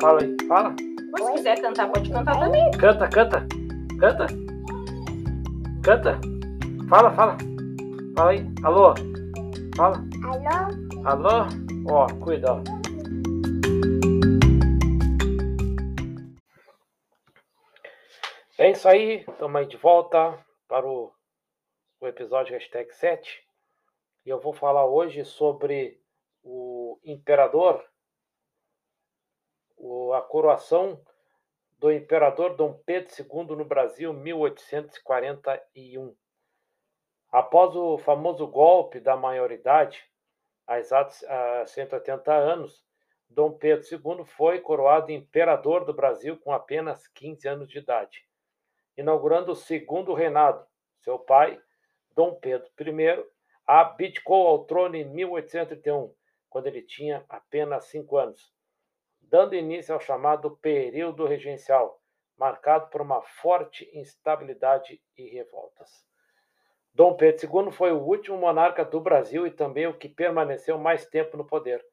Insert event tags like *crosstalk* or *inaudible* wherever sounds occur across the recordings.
Fala aí, fala. Mas se quiser cantar, pode cantar também. Canta, canta. Canta. Canta. Fala, fala. Fala aí. Alô? Fala. Alô? Alô? Ó, cuida, ó. É isso aí, estamos aí de volta para o, o episódio hashtag 7. E eu vou falar hoje sobre o imperador, a coroação do imperador Dom Pedro II no Brasil, 1841. Após o famoso golpe da maioridade, há exatos há 180 anos, Dom Pedro II foi coroado imperador do Brasil com apenas 15 anos de idade, inaugurando o segundo reinado. Seu pai, Dom Pedro I, abdicou ao trono em 1831, quando ele tinha apenas cinco anos, dando início ao chamado período regencial, marcado por uma forte instabilidade e revoltas. Dom Pedro II foi o último monarca do Brasil e também o que permaneceu mais tempo no poder.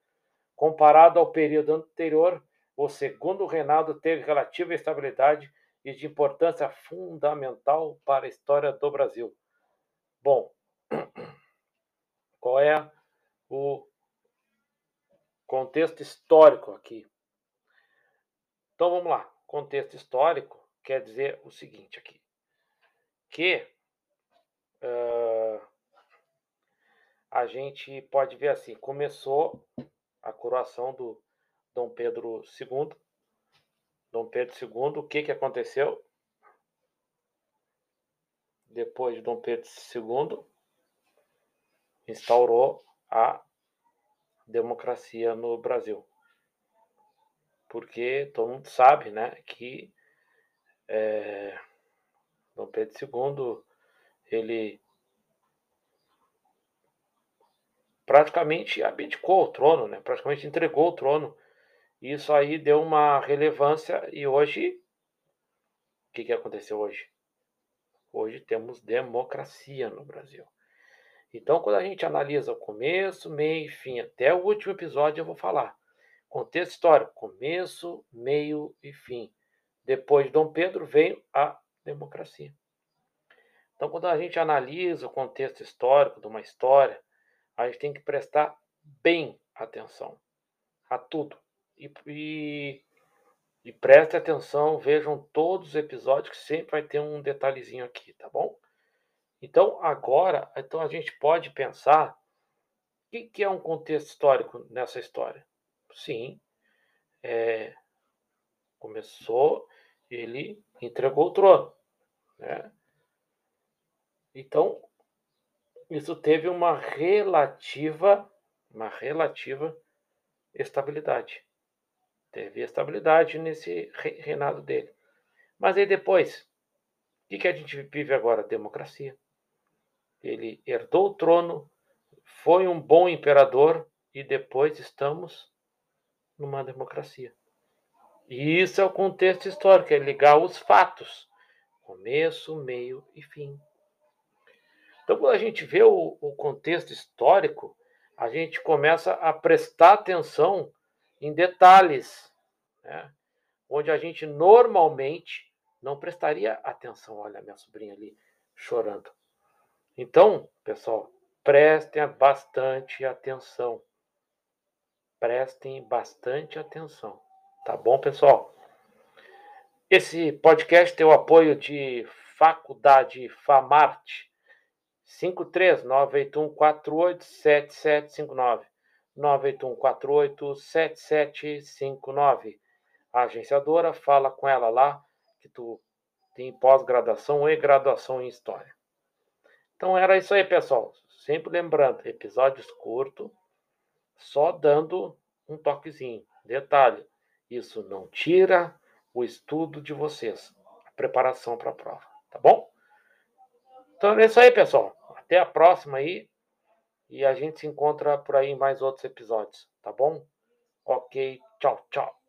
Comparado ao período anterior, o segundo reinado teve relativa estabilidade e de importância fundamental para a história do Brasil. Bom, *clears throat* qual é o contexto histórico aqui? Então vamos lá. Contexto histórico quer dizer o seguinte aqui: que uh, a gente pode ver assim, começou a coroação do Dom Pedro II. Dom Pedro II, o que, que aconteceu? Depois de Dom Pedro II, instaurou a democracia no Brasil. Porque todo mundo sabe né, que é, Dom Pedro II ele praticamente abdicou o trono, né? praticamente entregou o trono. Isso aí deu uma relevância e hoje, o que, que aconteceu hoje? Hoje temos democracia no Brasil. Então, quando a gente analisa o começo, meio e fim, até o último episódio eu vou falar. Contexto histórico, começo, meio e fim. Depois de Dom Pedro veio a democracia. Então, quando a gente analisa o contexto histórico de uma história, a gente tem que prestar bem atenção a tudo. E, e, e preste atenção, vejam todos os episódios que sempre vai ter um detalhezinho aqui, tá bom? Então, agora, então a gente pode pensar o que, que é um contexto histórico nessa história. Sim, é, começou, ele entregou o trono. Né? Então, isso teve uma relativa, uma relativa estabilidade. Teve estabilidade nesse reinado dele. Mas aí depois, o que, que a gente vive agora? Democracia. Ele herdou o trono, foi um bom imperador e depois estamos numa democracia. E isso é o contexto histórico, é ligar os fatos, começo, meio e fim. Então, quando a gente vê o, o contexto histórico, a gente começa a prestar atenção em detalhes, né? onde a gente normalmente não prestaria atenção. Olha, minha sobrinha ali chorando. Então, pessoal, prestem bastante atenção. Prestem bastante atenção. Tá bom, pessoal? Esse podcast tem o apoio de Faculdade Famarte 53981487759. 981487759. A agenciadora fala com ela lá que tu tem pós-graduação e graduação em história. Então era isso aí, pessoal. Sempre lembrando, episódios curtos, só dando um toquezinho. Detalhe, isso não tira o estudo de vocês, a preparação para a prova, tá bom? Então é isso aí, pessoal. Até a próxima aí. E a gente se encontra por aí em mais outros episódios, tá bom? Ok, tchau, tchau.